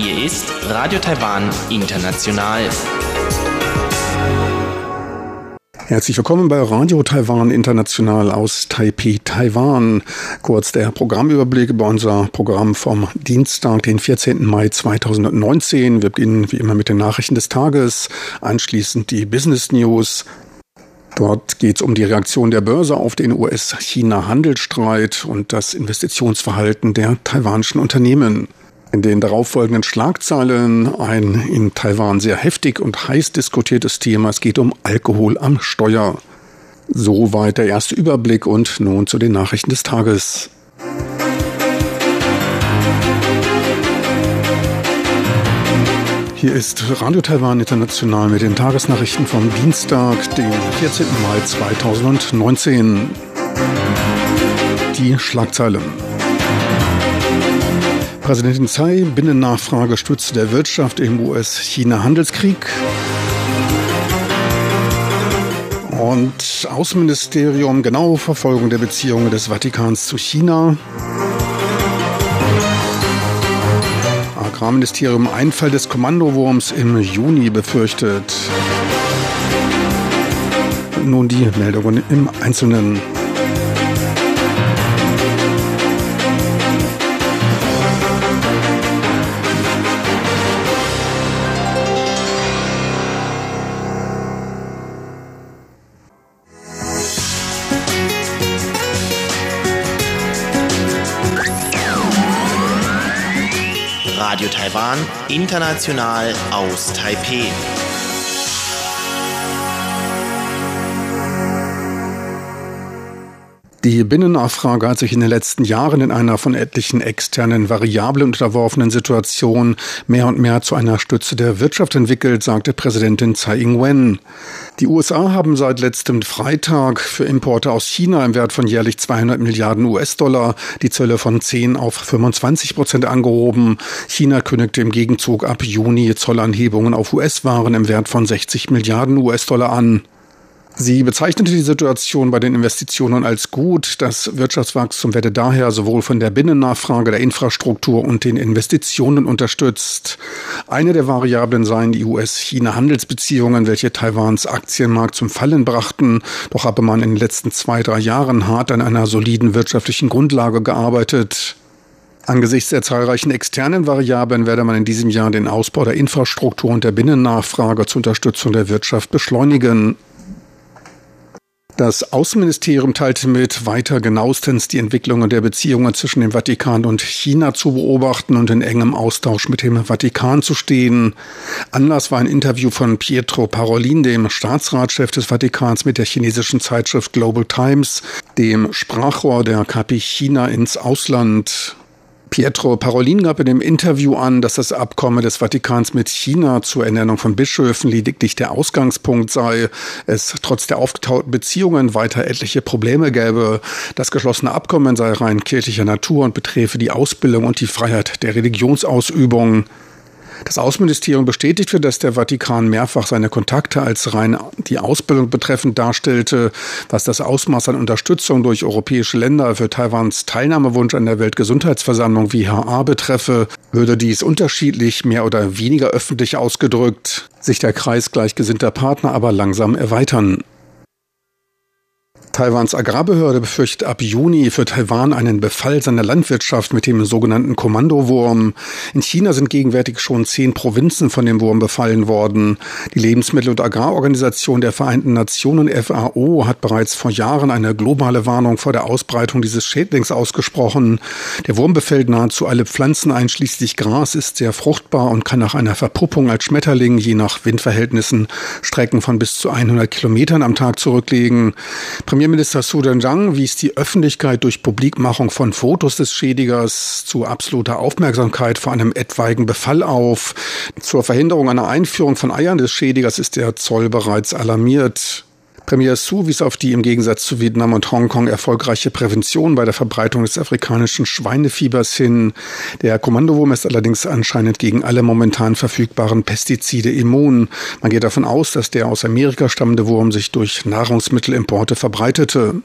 Hier ist Radio Taiwan International. Herzlich willkommen bei Radio Taiwan International aus Taipei, Taiwan. Kurz der Programmüberblick über unser Programm vom Dienstag, den 14. Mai 2019. Wir beginnen wie immer mit den Nachrichten des Tages, anschließend die Business News, Dort geht es um die Reaktion der Börse auf den US-China-Handelsstreit und das Investitionsverhalten der taiwanischen Unternehmen. In den darauffolgenden Schlagzeilen ein in Taiwan sehr heftig und heiß diskutiertes Thema. Es geht um Alkohol am Steuer. Soweit der erste Überblick und nun zu den Nachrichten des Tages. Hier ist Radio Taiwan International mit den Tagesnachrichten vom Dienstag, den 14. Mai 2019. Die Schlagzeilen. Präsidentin Tsai, Binnennachfrage stützt der Wirtschaft im US-China-Handelskrieg. Und Außenministerium, genaue Verfolgung der Beziehungen des Vatikans zu China. Agrarministerium Einfall des Kommandowurms im Juni befürchtet. Nun die Meldungen im Einzelnen. Taiwan, international aus Taipeh. Die Binnennachfrage hat sich in den letzten Jahren in einer von etlichen externen Variablen unterworfenen Situation mehr und mehr zu einer Stütze der Wirtschaft entwickelt, sagte Präsidentin Tsai Ing-wen. Die USA haben seit letztem Freitag für Importe aus China im Wert von jährlich 200 Milliarden US-Dollar die Zölle von 10 auf 25 Prozent angehoben. China kündigte im Gegenzug ab Juni Zollanhebungen auf US-Waren im Wert von 60 Milliarden US-Dollar an. Sie bezeichnete die Situation bei den Investitionen als gut. Das Wirtschaftswachstum werde daher sowohl von der Binnennachfrage, der Infrastruktur und den Investitionen unterstützt. Eine der Variablen seien die US-China-Handelsbeziehungen, welche Taiwans Aktienmarkt zum Fallen brachten. Doch habe man in den letzten zwei, drei Jahren hart an einer soliden wirtschaftlichen Grundlage gearbeitet. Angesichts der zahlreichen externen Variablen werde man in diesem Jahr den Ausbau der Infrastruktur und der Binnennachfrage zur Unterstützung der Wirtschaft beschleunigen. Das Außenministerium teilte mit, weiter genauestens die Entwicklungen der Beziehungen zwischen dem Vatikan und China zu beobachten und in engem Austausch mit dem Vatikan zu stehen. Anlass war ein Interview von Pietro Parolin, dem Staatsratschef des Vatikans, mit der chinesischen Zeitschrift Global Times, dem Sprachrohr der KP China ins Ausland. Pietro Parolin gab in dem Interview an, dass das Abkommen des Vatikans mit China zur Ernennung von Bischöfen lediglich der Ausgangspunkt sei, es trotz der aufgetauten Beziehungen weiter etliche Probleme gäbe. Das geschlossene Abkommen sei rein kirchlicher Natur und beträfe die Ausbildung und die Freiheit der Religionsausübung. Das Außenministerium bestätigte, dass der Vatikan mehrfach seine Kontakte als rein die Ausbildung betreffend darstellte, was das Ausmaß an Unterstützung durch europäische Länder für Taiwans Teilnahmewunsch an der Weltgesundheitsversammlung WHA betreffe, würde dies unterschiedlich, mehr oder weniger öffentlich ausgedrückt, sich der Kreis gleichgesinnter Partner aber langsam erweitern. Taiwans Agrarbehörde befürchtet ab Juni für Taiwan einen Befall seiner Landwirtschaft mit dem sogenannten Kommandowurm. In China sind gegenwärtig schon zehn Provinzen von dem Wurm befallen worden. Die Lebensmittel- und Agrarorganisation der Vereinten Nationen FAO hat bereits vor Jahren eine globale Warnung vor der Ausbreitung dieses Schädlings ausgesprochen. Der Wurm befällt nahezu alle Pflanzen einschließlich Gras, ist sehr fruchtbar und kann nach einer Verpuppung als Schmetterling je nach Windverhältnissen Strecken von bis zu 100 Kilometern am Tag zurücklegen. Premier Premierminister Su Zhang wies die Öffentlichkeit durch Publikmachung von Fotos des Schädigers zu absoluter Aufmerksamkeit vor einem etwaigen Befall auf. Zur Verhinderung einer Einführung von Eiern des Schädigers ist der Zoll bereits alarmiert. Premier Su wies auf die im Gegensatz zu Vietnam und Hongkong erfolgreiche Prävention bei der Verbreitung des afrikanischen Schweinefiebers hin. Der Kommandowurm ist allerdings anscheinend gegen alle momentan verfügbaren Pestizide immun. Man geht davon aus, dass der aus Amerika stammende Wurm sich durch Nahrungsmittelimporte verbreitete.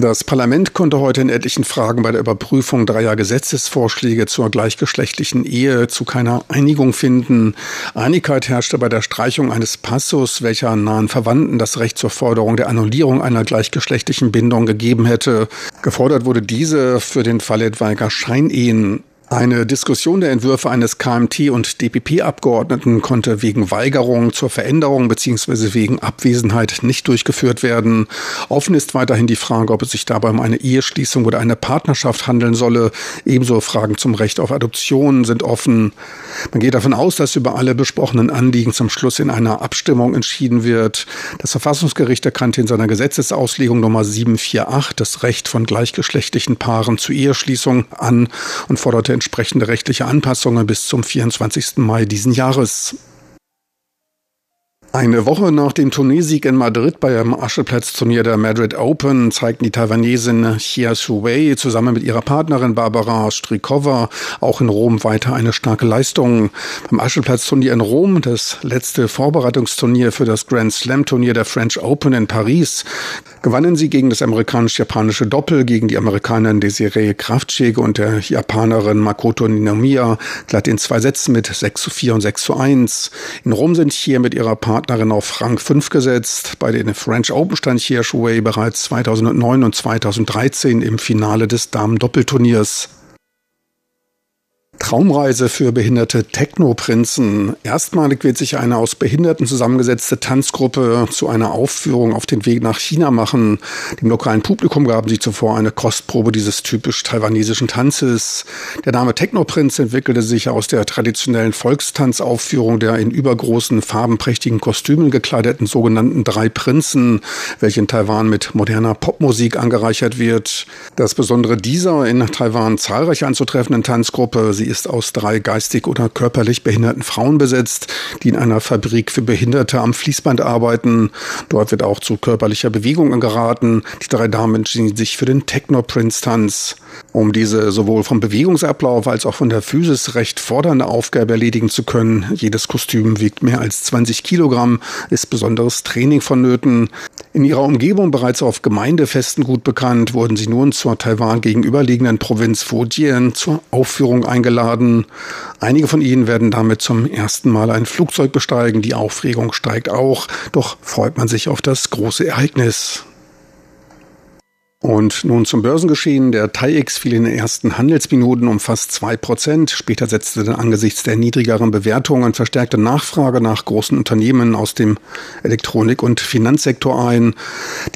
Das Parlament konnte heute in etlichen Fragen bei der Überprüfung dreier Gesetzesvorschläge zur gleichgeschlechtlichen Ehe zu keiner Einigung finden. Einigkeit herrschte bei der Streichung eines Passus, welcher nahen Verwandten das Recht zur Forderung der Annullierung einer gleichgeschlechtlichen Bindung gegeben hätte. Gefordert wurde diese für den Fall etwaiger Scheinehen. Eine Diskussion der Entwürfe eines KMT- und DPP-Abgeordneten konnte wegen Weigerung zur Veränderung bzw. wegen Abwesenheit nicht durchgeführt werden. Offen ist weiterhin die Frage, ob es sich dabei um eine Eheschließung oder eine Partnerschaft handeln solle. Ebenso Fragen zum Recht auf Adoption sind offen. Man geht davon aus, dass über alle besprochenen Anliegen zum Schluss in einer Abstimmung entschieden wird. Das Verfassungsgericht erkannte in seiner Gesetzesauslegung Nummer 748 das Recht von gleichgeschlechtlichen Paaren zur Eheschließung an und forderte entsprechende rechtliche Anpassungen bis zum 24. Mai diesen Jahres. Eine Woche nach dem Turniersieg in Madrid beim Ascheplatz-Turnier der Madrid Open zeigten die Taiwanesin Xia Shuwei zusammen mit ihrer Partnerin Barbara Strikova auch in Rom weiter eine starke Leistung. Beim Ascheplatz-Turnier in Rom, das letzte Vorbereitungsturnier für das Grand Slam-Turnier der French Open in Paris, gewannen sie gegen das amerikanisch-japanische Doppel, gegen die Amerikanerin Desiree Kraftschläge und der Japanerin Makoto Ninomiya glatt in zwei Sätzen mit 6 zu 4 und 6 zu 1. In Rom sind hier mit ihrer Partnerin Partnerin auf Rang 5 gesetzt. Bei den French Open stand Xia Shuwei bereits 2009 und 2013 im Finale des Damen-Doppelturniers. Traumreise für behinderte Technoprinzen. Erstmalig wird sich eine aus Behinderten zusammengesetzte Tanzgruppe zu einer Aufführung auf den Weg nach China machen. Dem lokalen Publikum gaben sie zuvor eine Kostprobe dieses typisch taiwanesischen Tanzes. Der Name Technoprinz entwickelte sich aus der traditionellen Volkstanzaufführung der in übergroßen, farbenprächtigen Kostümen gekleideten sogenannten Drei Prinzen, welche in Taiwan mit moderner Popmusik angereichert wird. Das Besondere dieser in Taiwan zahlreich anzutreffenden Tanzgruppe, sie ist aus drei geistig oder körperlich behinderten Frauen besetzt, die in einer Fabrik für Behinderte am Fließband arbeiten. Dort wird auch zu körperlicher Bewegung geraten. Die drei Damen entschieden sich für den Techno-Prince-Tanz. Um diese sowohl vom Bewegungsablauf als auch von der Physis recht fordernde Aufgabe erledigen zu können, jedes Kostüm wiegt mehr als 20 Kilogramm, ist besonderes Training vonnöten. In ihrer Umgebung bereits auf Gemeindefesten gut bekannt, wurden sie nun zur Taiwan gegenüberliegenden Provinz Fujian zur Aufführung eingeladen. Einige von ihnen werden damit zum ersten Mal ein Flugzeug besteigen. Die Aufregung steigt auch, doch freut man sich auf das große Ereignis. Und nun zum Börsengeschehen. Der TAIEX fiel in den ersten Handelsminuten um fast zwei Prozent. Später setzte dann angesichts der niedrigeren Bewertungen verstärkte Nachfrage nach großen Unternehmen aus dem Elektronik- und Finanzsektor ein.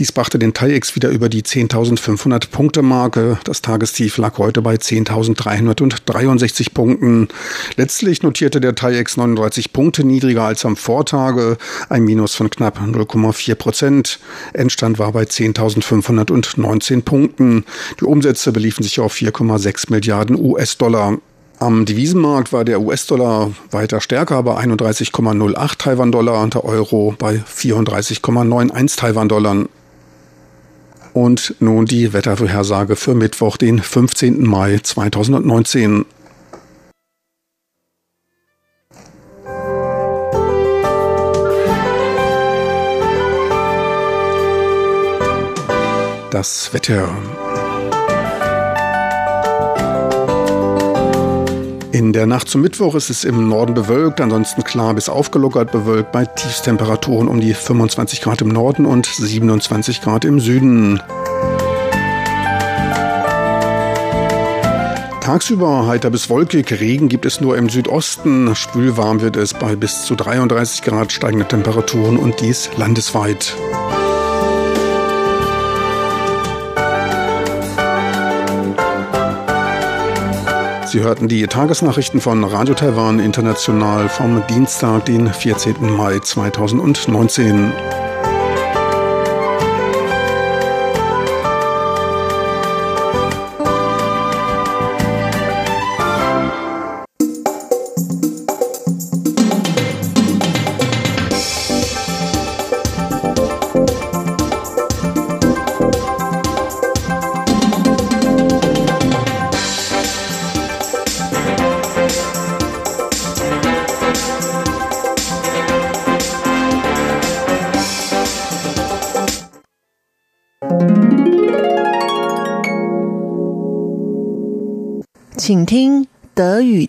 Dies brachte den TAIEX wieder über die 10.500 Punkte Marke. Das Tagestief lag heute bei 10.363 Punkten. Letztlich notierte der TAIEX 39 Punkte niedriger als am Vortage, ein Minus von knapp 0,4 Prozent. Endstand war bei 10.509 19 Punkten. Die Umsätze beliefen sich auf 4,6 Milliarden US-Dollar. Am Devisenmarkt war der US-Dollar weiter stärker bei 31,08 Taiwan-Dollar und der Euro bei 34,91 Taiwan-Dollar. Und nun die Wettervorhersage für Mittwoch, den 15. Mai 2019. das Wetter. In der Nacht zum Mittwoch ist es im Norden bewölkt, ansonsten klar bis aufgelockert bewölkt bei Tiefstemperaturen um die 25 Grad im Norden und 27 Grad im Süden. Tagsüber heiter bis wolkig, Regen gibt es nur im Südosten, spülwarm wird es bei bis zu 33 Grad steigende Temperaturen und dies landesweit. Sie hörten die Tagesnachrichten von Radio Taiwan International vom Dienstag, den 14. Mai 2019.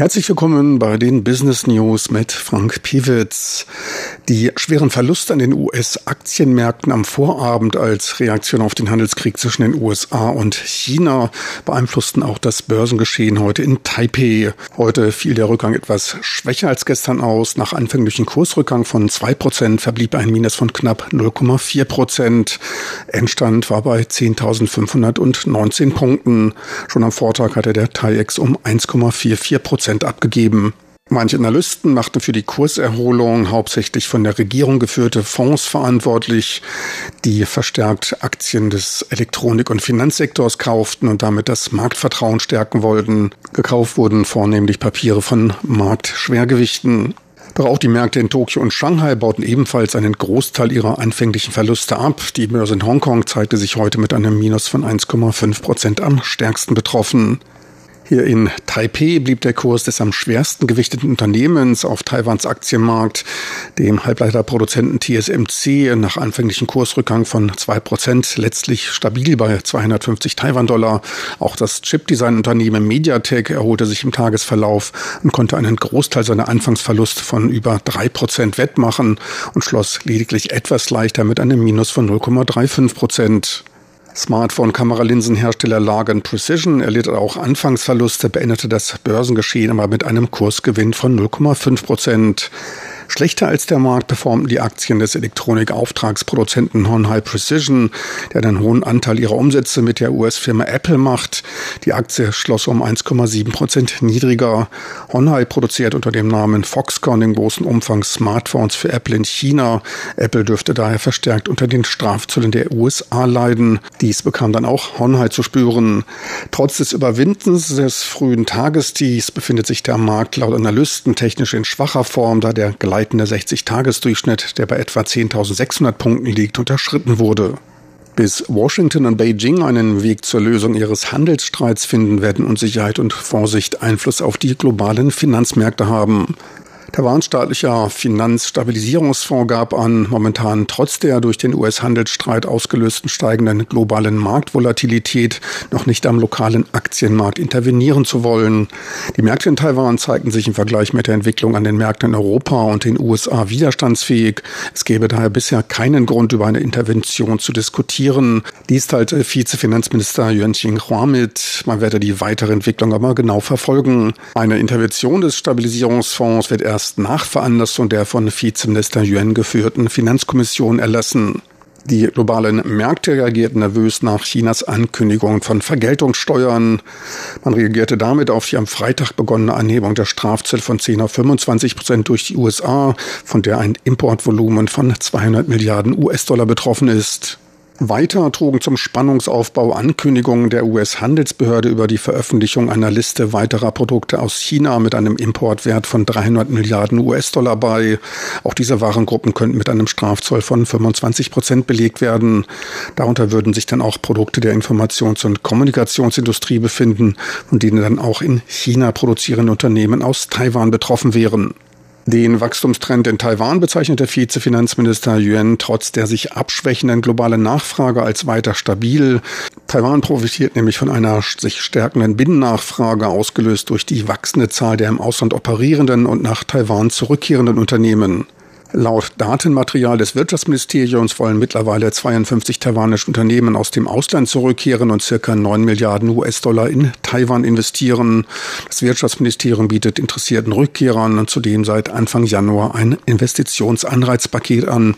Herzlich willkommen bei den Business News mit Frank Piewitz. Die schweren Verluste an den US-Aktienmärkten am Vorabend als Reaktion auf den Handelskrieg zwischen den USA und China beeinflussten auch das Börsengeschehen heute in Taipei. Heute fiel der Rückgang etwas schwächer als gestern aus. Nach anfänglichen Kursrückgang von zwei Prozent verblieb ein Minus von knapp 0,4%. Prozent. Endstand war bei 10.519 Punkten. Schon am Vortag hatte der TAIEX um 1,44 Prozent abgegeben. Manche Analysten machten für die Kurserholung hauptsächlich von der Regierung geführte Fonds verantwortlich, die verstärkt Aktien des Elektronik- und Finanzsektors kauften und damit das Marktvertrauen stärken wollten. Gekauft wurden vornehmlich Papiere von Marktschwergewichten. Doch auch die Märkte in Tokio und Shanghai bauten ebenfalls einen Großteil ihrer anfänglichen Verluste ab. Die Börse in Hongkong zeigte sich heute mit einem Minus von 1,5 Prozent am stärksten betroffen. Hier in Taipei blieb der Kurs des am schwersten gewichteten Unternehmens auf Taiwans Aktienmarkt, dem Halbleiterproduzenten TSMC, nach anfänglichen Kursrückgang von zwei Prozent letztlich stabil bei 250 Taiwan-Dollar. Auch das Chipdesign-Unternehmen Mediatek erholte sich im Tagesverlauf und konnte einen Großteil seiner Anfangsverluste von über drei Prozent wettmachen und schloss lediglich etwas leichter mit einem Minus von 0,35 Prozent. Smartphone-Kameralinsenhersteller Largan Precision erlitt auch Anfangsverluste, beendete das Börsengeschehen aber mit einem Kursgewinn von 0,5 Prozent. Schlechter als der Markt performten die Aktien des Elektronikauftragsproduzenten Hon High Precision, der einen hohen Anteil ihrer Umsätze mit der US-Firma Apple macht. Die Aktie schloss um 1,7 Prozent niedriger. Honhai produziert unter dem Namen Foxconn in großen Umfang Smartphones für Apple in China. Apple dürfte daher verstärkt unter den Strafzöllen der USA leiden. Dies bekam dann auch Honhai zu spüren. Trotz des Überwindens des frühen Tagestiefs befindet sich der Markt laut Analysten technisch in schwacher Form, da der Gleich gleitende 60-Tages-Durchschnitt, der bei etwa 10.600 Punkten liegt, unterschritten wurde. Bis Washington und Beijing einen Weg zur Lösung ihres Handelsstreits finden, werden Unsicherheit und Vorsicht Einfluss auf die globalen Finanzmärkte haben. Der warnstaatliche Finanzstabilisierungsfonds gab an, momentan trotz der durch den US-Handelsstreit ausgelösten steigenden globalen Marktvolatilität noch nicht am lokalen Aktienmarkt intervenieren zu wollen. Die Märkte in Taiwan zeigten sich im Vergleich mit der Entwicklung an den Märkten in Europa und den USA widerstandsfähig. Es gäbe daher bisher keinen Grund, über eine Intervention zu diskutieren. Dies teilte Vizefinanzminister Yuan Xinhua mit. Man werde die weitere Entwicklung aber genau verfolgen. Eine Intervention des Stabilisierungsfonds wird erst erst nach Veranlassung der von Vizeminister Yuan geführten Finanzkommission erlassen. Die globalen Märkte reagierten nervös nach Chinas Ankündigung von Vergeltungssteuern. Man reagierte damit auf die am Freitag begonnene Anhebung der Strafzölle von 10 auf 25 Prozent durch die USA, von der ein Importvolumen von 200 Milliarden US-Dollar betroffen ist. Weiter trugen zum Spannungsaufbau Ankündigungen der US-Handelsbehörde über die Veröffentlichung einer Liste weiterer Produkte aus China mit einem Importwert von 300 Milliarden US-Dollar bei. Auch diese Warengruppen könnten mit einem Strafzoll von 25 Prozent belegt werden. Darunter würden sich dann auch Produkte der Informations- und Kommunikationsindustrie befinden, von denen dann auch in China produzierende Unternehmen aus Taiwan betroffen wären. Den Wachstumstrend in Taiwan bezeichnete Vizefinanzminister Yuan trotz der sich abschwächenden globalen Nachfrage als weiter stabil. Taiwan profitiert nämlich von einer sich stärkenden Binnennachfrage, ausgelöst durch die wachsende Zahl der im Ausland operierenden und nach Taiwan zurückkehrenden Unternehmen. Laut Datenmaterial des Wirtschaftsministeriums wollen mittlerweile 52 taiwanische Unternehmen aus dem Ausland zurückkehren und circa 9 Milliarden US-Dollar in Taiwan investieren. Das Wirtschaftsministerium bietet interessierten Rückkehrern zudem seit Anfang Januar ein Investitionsanreizpaket an.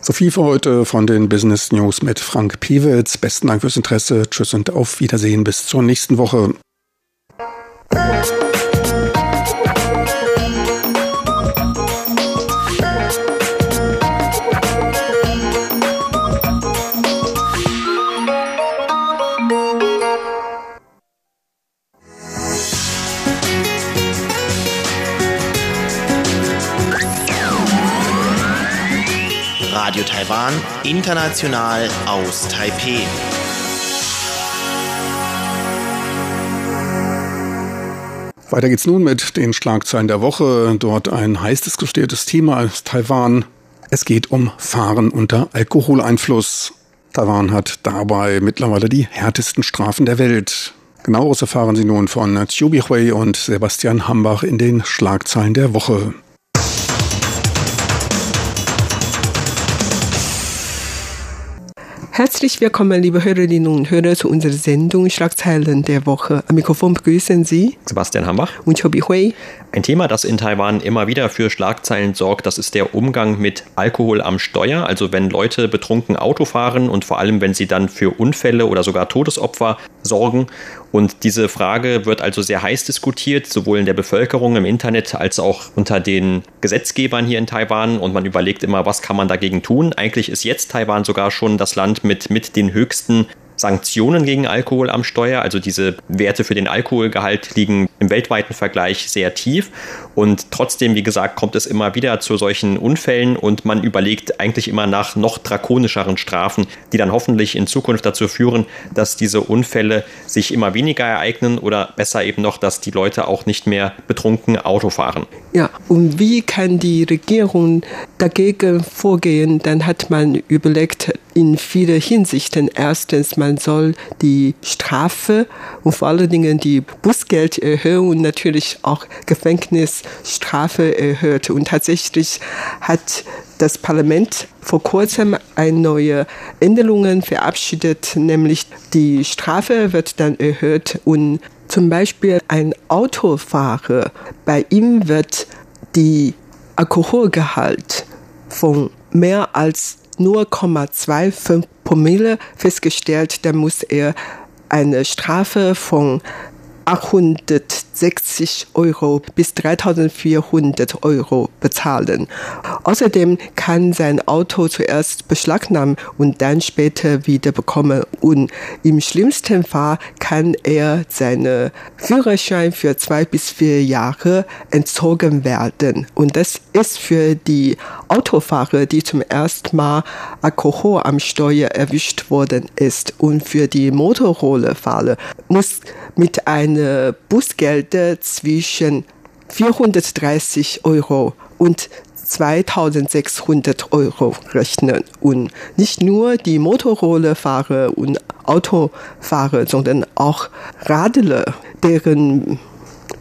So viel für heute von den Business News mit Frank Piewitz. Besten Dank fürs Interesse. Tschüss und auf Wiedersehen bis zur nächsten Woche. Radio Taiwan, international aus Taipei. Weiter geht's nun mit den Schlagzeilen der Woche. Dort ein heiß diskutiertes Thema aus Taiwan. Es geht um Fahren unter Alkoholeinfluss. Taiwan hat dabei mittlerweile die härtesten Strafen der Welt. Genaueres erfahren Sie nun von Chiu Bihui und Sebastian Hambach in den Schlagzeilen der Woche. Herzlich willkommen, liebe Hörerinnen und Hörer, zu unserer Sendung Schlagzeilen der Woche. Am Mikrofon begrüßen Sie Sebastian Hambach und Chobi Hui. Ein Thema, das in Taiwan immer wieder für Schlagzeilen sorgt, das ist der Umgang mit Alkohol am Steuer. Also wenn Leute betrunken Auto fahren und vor allem, wenn sie dann für Unfälle oder sogar Todesopfer sorgen. Und diese Frage wird also sehr heiß diskutiert, sowohl in der Bevölkerung im Internet als auch unter den Gesetzgebern hier in Taiwan. Und man überlegt immer, was kann man dagegen tun. Eigentlich ist jetzt Taiwan sogar schon das Land mit, mit den höchsten Sanktionen gegen Alkohol am Steuer. Also diese Werte für den Alkoholgehalt liegen im weltweiten Vergleich sehr tief. Und trotzdem, wie gesagt, kommt es immer wieder zu solchen Unfällen und man überlegt eigentlich immer nach noch drakonischeren Strafen, die dann hoffentlich in Zukunft dazu führen, dass diese Unfälle sich immer weniger ereignen oder besser eben noch, dass die Leute auch nicht mehr betrunken Auto fahren. Ja, und wie kann die Regierung dagegen vorgehen? Dann hat man überlegt, in vielen Hinsichten. Erstens, man soll die Strafe und vor allen Dingen die Bußgeld erhöhen und natürlich auch Gefängnisstrafe erhöht. Und tatsächlich hat das Parlament vor kurzem eine neue Änderungen verabschiedet, nämlich die Strafe wird dann erhöht und zum Beispiel ein Autofahrer, bei ihm wird die Alkoholgehalt von mehr als 0,25 Promille festgestellt, dann muss er eine Strafe von 860 Euro bis 3400 Euro bezahlen. Außerdem kann sein Auto zuerst beschlagnahmen und dann später wieder bekommen. Und im schlimmsten Fall kann er seinen Führerschein für zwei bis vier Jahre entzogen werden. Und das ist für die Autofahrer, die zum ersten Mal Alkohol am Steuer erwischt worden ist. Und für die Motorrollfahrer muss mit einem Busgeld zwischen 430 Euro und 2600 Euro rechnen. Und nicht nur die Motorrollfahrer und Autofahrer, sondern auch Radler, deren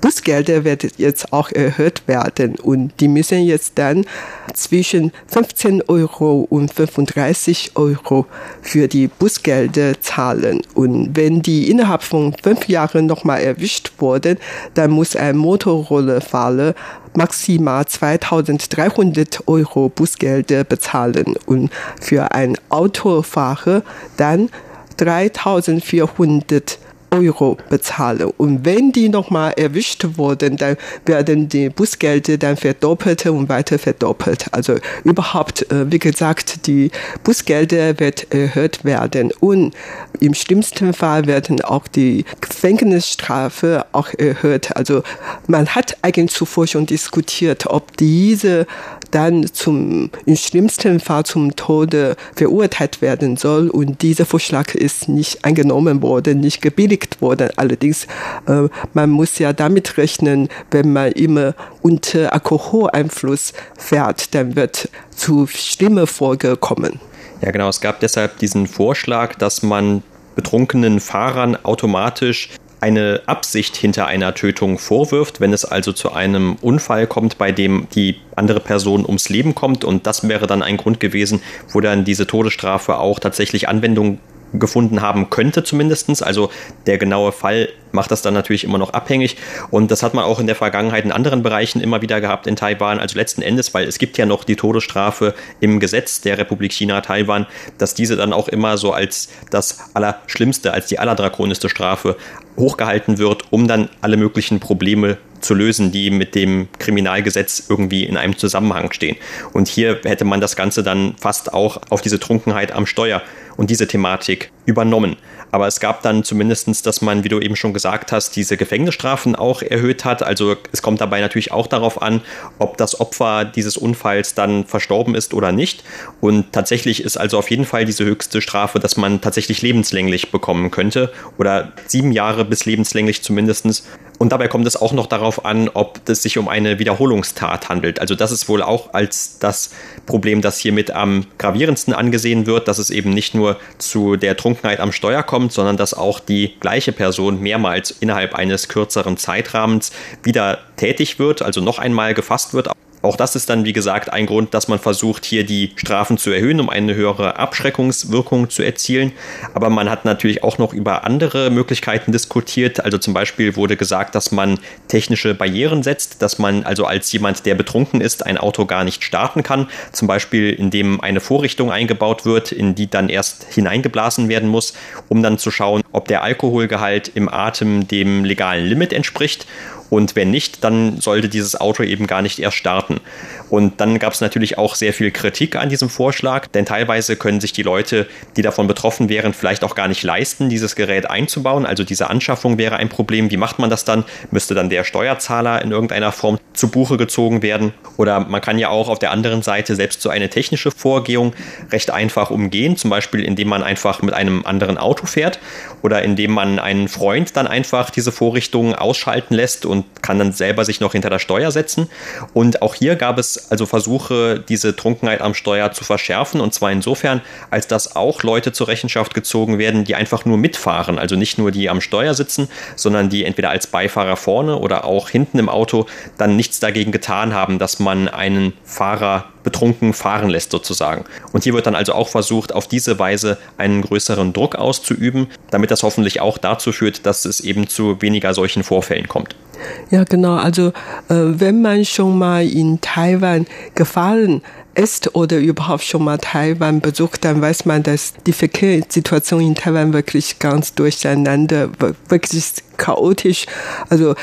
Busgelder werden jetzt auch erhöht werden und die müssen jetzt dann zwischen 15 Euro und 35 Euro für die Busgelder zahlen. Und wenn die innerhalb von fünf Jahren nochmal erwischt wurden, dann muss ein Motorrollfahrer maximal 2300 Euro Busgelder bezahlen und für ein Autofahrer dann 3400 Euro bezahlen. Und wenn die nochmal erwischt wurden, dann werden die Busgelder dann verdoppelt und weiter verdoppelt. Also überhaupt, äh, wie gesagt, die Busgelder wird erhöht werden. Und im schlimmsten Fall werden auch die Gefängnisstrafe auch erhöht. Also man hat eigentlich zuvor schon diskutiert, ob diese dann zum, im schlimmsten Fall zum Tode verurteilt werden soll. Und dieser Vorschlag ist nicht angenommen worden, nicht gebilligt worden. Allerdings, äh, man muss ja damit rechnen, wenn man immer unter Alkoholeinfluss fährt, dann wird zu schlimmer Folge kommen. Ja, genau. Es gab deshalb diesen Vorschlag, dass man betrunkenen Fahrern automatisch eine Absicht hinter einer Tötung vorwirft, wenn es also zu einem Unfall kommt, bei dem die andere Person ums Leben kommt. Und das wäre dann ein Grund gewesen, wo dann diese Todesstrafe auch tatsächlich Anwendung gefunden haben könnte zumindestens. Also der genaue Fall macht das dann natürlich immer noch abhängig. Und das hat man auch in der Vergangenheit in anderen Bereichen immer wieder gehabt in Taiwan. Also letzten Endes, weil es gibt ja noch die Todesstrafe im Gesetz der Republik China Taiwan, dass diese dann auch immer so als das Allerschlimmste, als die allerdrakonischste Strafe hochgehalten wird, um dann alle möglichen Probleme zu lösen, die mit dem Kriminalgesetz irgendwie in einem Zusammenhang stehen. Und hier hätte man das Ganze dann fast auch auf diese Trunkenheit am Steuer und diese Thematik übernommen. Aber es gab dann zumindestens, dass man, wie du eben schon gesagt hast, diese Gefängnisstrafen auch erhöht hat. Also es kommt dabei natürlich auch darauf an, ob das Opfer dieses Unfalls dann verstorben ist oder nicht. Und tatsächlich ist also auf jeden Fall diese höchste Strafe, dass man tatsächlich lebenslänglich bekommen könnte oder sieben Jahre bis lebenslänglich zumindestens. Und dabei kommt es auch noch darauf an, ob es sich um eine Wiederholungstat handelt. Also das ist wohl auch als das Problem, das hiermit am gravierendsten angesehen wird, dass es eben nicht nur zu der Trunkenheit am Steuer kommt, sondern dass auch die gleiche Person mehrmals innerhalb eines kürzeren Zeitrahmens wieder tätig wird, also noch einmal gefasst wird auch das ist dann, wie gesagt, ein Grund, dass man versucht, hier die Strafen zu erhöhen, um eine höhere Abschreckungswirkung zu erzielen. Aber man hat natürlich auch noch über andere Möglichkeiten diskutiert. Also zum Beispiel wurde gesagt, dass man technische Barrieren setzt, dass man also als jemand, der betrunken ist, ein Auto gar nicht starten kann. Zum Beispiel, indem eine Vorrichtung eingebaut wird, in die dann erst hineingeblasen werden muss, um dann zu schauen, ob der Alkoholgehalt im Atem dem legalen Limit entspricht. Und wenn nicht, dann sollte dieses Auto eben gar nicht erst starten. Und dann gab es natürlich auch sehr viel Kritik an diesem Vorschlag, denn teilweise können sich die Leute, die davon betroffen wären, vielleicht auch gar nicht leisten, dieses Gerät einzubauen. Also diese Anschaffung wäre ein Problem. Wie macht man das dann? Müsste dann der Steuerzahler in irgendeiner Form zu Buche gezogen werden? Oder man kann ja auch auf der anderen Seite selbst so eine technische Vorgehung recht einfach umgehen, zum Beispiel indem man einfach mit einem anderen Auto fährt oder indem man einen Freund dann einfach diese Vorrichtung ausschalten lässt und kann dann selber sich noch hinter der Steuer setzen. Und auch hier gab es also Versuche, diese Trunkenheit am Steuer zu verschärfen. Und zwar insofern, als dass auch Leute zur Rechenschaft gezogen werden, die einfach nur mitfahren. Also nicht nur die am Steuer sitzen, sondern die entweder als Beifahrer vorne oder auch hinten im Auto dann nichts dagegen getan haben, dass man einen Fahrer betrunken fahren lässt sozusagen. Und hier wird dann also auch versucht, auf diese Weise einen größeren Druck auszuüben, damit das hoffentlich auch dazu führt, dass es eben zu weniger solchen Vorfällen kommt. Ja, genau. Also äh, wenn man schon mal in Taiwan gefahren ist oder überhaupt schon mal Taiwan besucht, dann weiß man, dass die Verkehrssituation in Taiwan wirklich ganz durcheinander, wirklich chaotisch. Also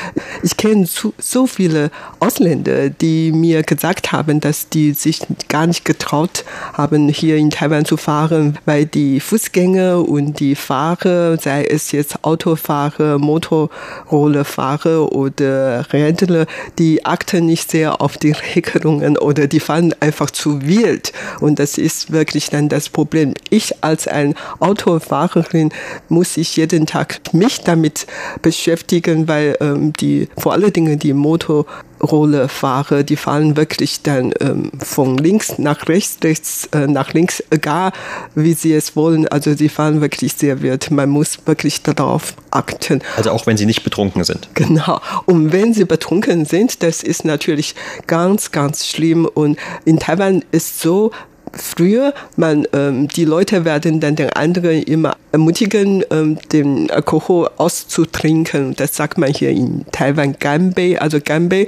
ich kenne so viele Ausländer, die mir gesagt haben, dass die sich gar nicht getraut haben, hier in Taiwan zu fahren, weil die Fußgänger und die Fahrer, sei es jetzt Autofahrer, Motorrollerfahrer oder Rentner, die achten nicht sehr auf die Regelungen oder die fahren einfach zu wild. Und das ist wirklich dann das Problem. Ich als ein Autofahrerin muss ich jeden Tag mich damit beschäftigen, weil ähm, die vor allen Dingen die Motorrollerfahrer, die fahren wirklich dann ähm, von links nach rechts, rechts äh, nach links, egal wie sie es wollen. Also sie fahren wirklich sehr wild. Man muss wirklich darauf achten. Also auch wenn sie nicht betrunken sind. Genau. Und wenn sie betrunken sind, das ist natürlich ganz, ganz schlimm. Und in Taiwan ist so, früher, man, ähm, die Leute werden dann den anderen immer ermutigen, ähm, den Alkohol auszutrinken. Das sagt man hier in Taiwan Ganbei. Also Ganbei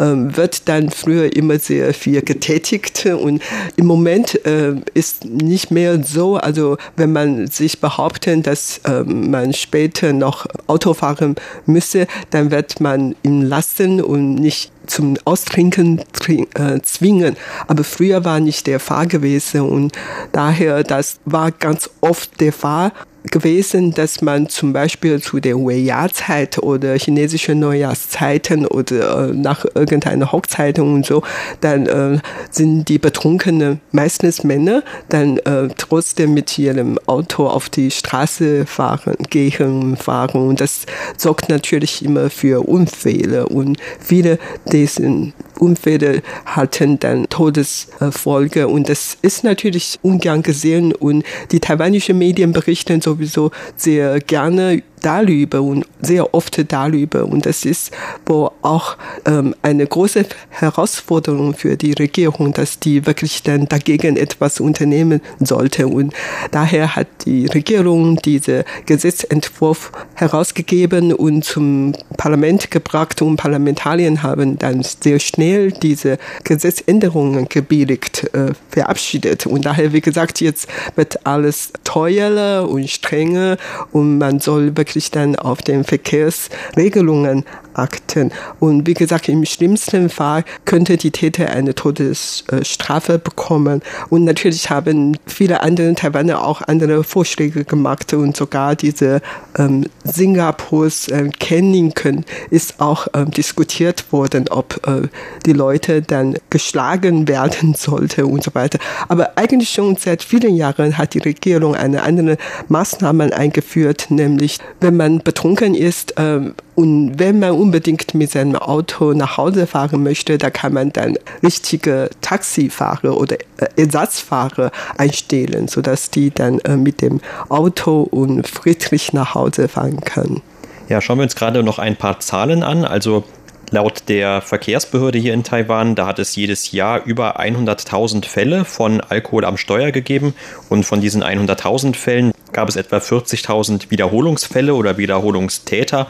ähm, wird dann früher immer sehr viel getätigt und im Moment äh, ist nicht mehr so. Also wenn man sich behauptet, dass äh, man später noch Auto fahren müsse, dann wird man ihn lassen und nicht zum Austrinken äh, zwingen. Aber früher war nicht der Fall gewesen und daher, das war ganz oft der Fall gewesen, dass man zum Beispiel zu der Weiya-Zeit oder chinesischen Neujahrszeiten oder äh, nach irgendeiner Hochzeit und so, dann äh, sind die Betrunkenen meistens Männer, dann äh, trotzdem mit ihrem Auto auf die Straße fahren, gehen, fahren. Und das sorgt natürlich immer für Unfälle. Und viele diesen Unfälle hatten dann Todesfolge. Und das ist natürlich ungern gesehen. Und die taiwanische Medien berichten sowieso sehr gerne darüber und sehr oft darüber. Und das ist wohl auch ähm, eine große Herausforderung für die Regierung, dass die wirklich dann dagegen etwas unternehmen sollte. Und daher hat die Regierung diesen Gesetzentwurf herausgegeben und zum Parlament gebracht und Parlamentarier haben dann sehr schnell diese Gesetzänderungen gebilligt, äh, verabschiedet. Und daher, wie gesagt, jetzt wird alles teurer und strenger und man soll wirklich wirklich dann auf den Verkehrsregelungen achten. Und wie gesagt, im schlimmsten Fall könnte die Täter eine Todesstrafe bekommen. Und natürlich haben viele andere Taiwaner auch andere Vorschläge gemacht und sogar diese ähm, Singapurs äh, Kenningen ist auch ähm, diskutiert worden, ob äh, die Leute dann geschlagen werden sollte und so weiter. Aber eigentlich schon seit vielen Jahren hat die Regierung eine andere Maßnahme eingeführt, nämlich wenn man betrunken ist, äh, und wenn man unbedingt mit seinem Auto nach Hause fahren möchte, da kann man dann richtige Taxifahrer oder äh, Ersatzfahrer einstellen, sodass die dann äh, mit dem Auto und friedlich nach Hause fahren können. Ja, schauen wir uns gerade noch ein paar Zahlen an. Also Laut der Verkehrsbehörde hier in Taiwan, da hat es jedes Jahr über 100.000 Fälle von Alkohol am Steuer gegeben und von diesen 100.000 Fällen gab es etwa 40.000 Wiederholungsfälle oder Wiederholungstäter.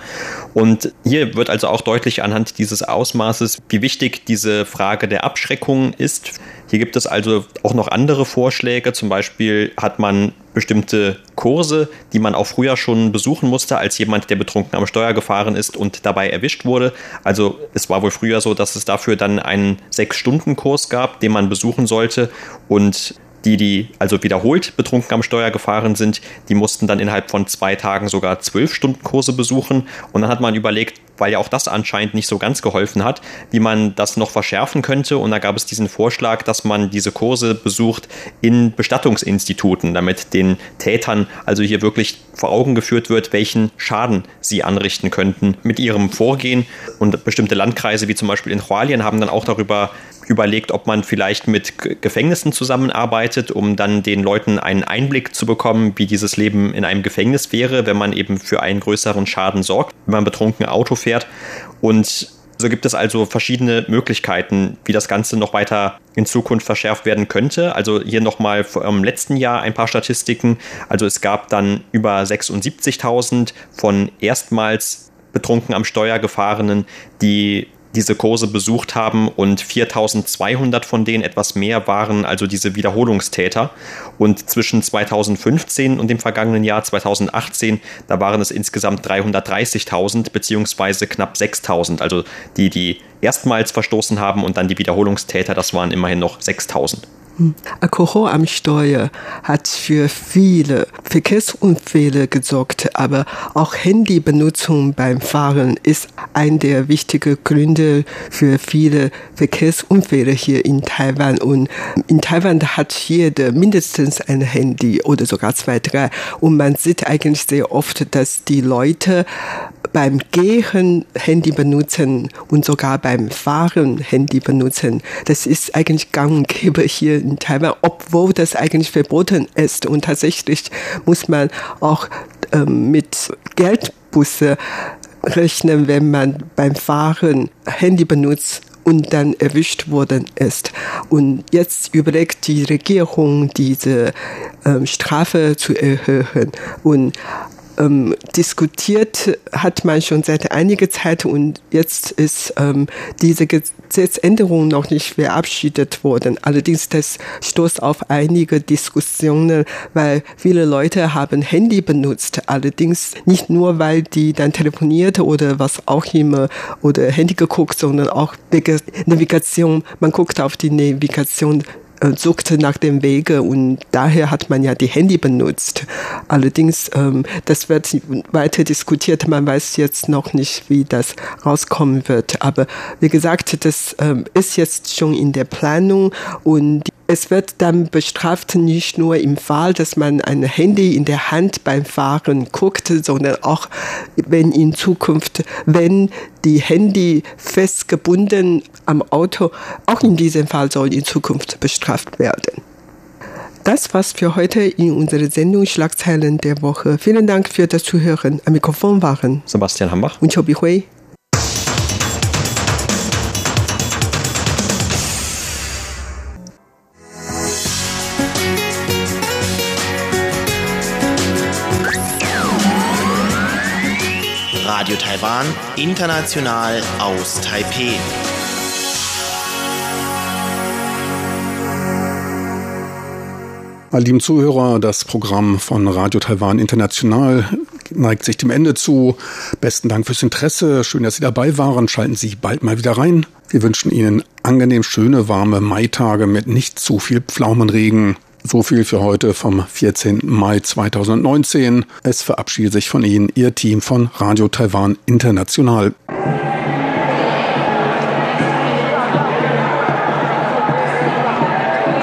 Und hier wird also auch deutlich anhand dieses Ausmaßes, wie wichtig diese Frage der Abschreckung ist. Hier gibt es also auch noch andere Vorschläge. Zum Beispiel hat man bestimmte Kurse, die man auch früher schon besuchen musste, als jemand, der betrunken am Steuer gefahren ist und dabei erwischt wurde. Also es war wohl früher so, dass es dafür dann einen Sechs-Stunden-Kurs gab, den man besuchen sollte. Und die, die also wiederholt betrunken am Steuer gefahren sind, die mussten dann innerhalb von zwei Tagen sogar zwölf Stunden Kurse besuchen. Und dann hat man überlegt, weil ja auch das anscheinend nicht so ganz geholfen hat, wie man das noch verschärfen könnte. Und da gab es diesen Vorschlag, dass man diese Kurse besucht in Bestattungsinstituten, damit den Tätern also hier wirklich vor Augen geführt wird, welchen Schaden sie anrichten könnten mit ihrem Vorgehen. Und bestimmte Landkreise, wie zum Beispiel in Hualien, haben dann auch darüber überlegt, ob man vielleicht mit Gefängnissen zusammenarbeitet, um dann den Leuten einen Einblick zu bekommen, wie dieses Leben in einem Gefängnis wäre, wenn man eben für einen größeren Schaden sorgt, wenn man betrunken Auto fährt. Und so gibt es also verschiedene Möglichkeiten, wie das Ganze noch weiter in Zukunft verschärft werden könnte. Also hier nochmal vom letzten Jahr ein paar Statistiken. Also es gab dann über 76.000 von erstmals betrunken am Steuer gefahrenen, die diese Kurse besucht haben und 4200 von denen etwas mehr waren also diese Wiederholungstäter. Und zwischen 2015 und dem vergangenen Jahr 2018, da waren es insgesamt 330.000 beziehungsweise knapp 6.000. Also die, die erstmals verstoßen haben und dann die Wiederholungstäter, das waren immerhin noch 6.000. Alkohol am Steuer hat für viele Verkehrsunfälle gesorgt, aber auch Handybenutzung beim Fahren ist ein der wichtigen Gründe für viele Verkehrsunfälle hier in Taiwan. Und in Taiwan hat jeder mindestens ein Handy oder sogar zwei, drei. Und man sieht eigentlich sehr oft, dass die Leute beim Gehen Handy benutzen und sogar beim Fahren Handy benutzen. Das ist eigentlich gang und gäbe hier in Taiwan, obwohl das eigentlich verboten ist. Und tatsächlich muss man auch ähm, mit Geldbusse rechnen, wenn man beim Fahren Handy benutzt und dann erwischt worden ist. Und jetzt überlegt die Regierung, diese ähm, Strafe zu erhöhen. Und ähm, diskutiert hat man schon seit einiger Zeit und jetzt ist ähm, diese Gesetzänderung noch nicht verabschiedet worden. Allerdings das stoßt auf einige Diskussionen, weil viele Leute haben Handy benutzt. Allerdings nicht nur, weil die dann telefoniert oder was auch immer oder Handy geguckt, sondern auch wegen Navigation. Man guckt auf die Navigation suchte nach dem Wege und daher hat man ja die Handy benutzt. Allerdings, ähm, das wird weiter diskutiert. Man weiß jetzt noch nicht, wie das rauskommen wird. Aber wie gesagt, das ähm, ist jetzt schon in der Planung und es wird dann bestraft nicht nur im Fall, dass man ein Handy in der Hand beim Fahren guckt, sondern auch wenn in Zukunft, wenn die Handy festgebunden am Auto, auch in diesem Fall soll in Zukunft bestraft werden. Das war's für heute in unserer Sendung Schlagzeilen der Woche. Vielen Dank für das Zuhören. Am Mikrofon waren Sebastian Hambach und Chobi Hui. Taiwan, international aus Taipeh. Meine lieben Zuhörer, das Programm von Radio Taiwan International neigt sich dem Ende zu. Besten Dank fürs Interesse. Schön, dass Sie dabei waren. Schalten Sie bald mal wieder rein. Wir wünschen Ihnen angenehm schöne, warme Maitage mit nicht zu viel Pflaumenregen. So viel für heute vom 14. Mai 2019. Es verabschiedet sich von Ihnen Ihr Team von Radio Taiwan International.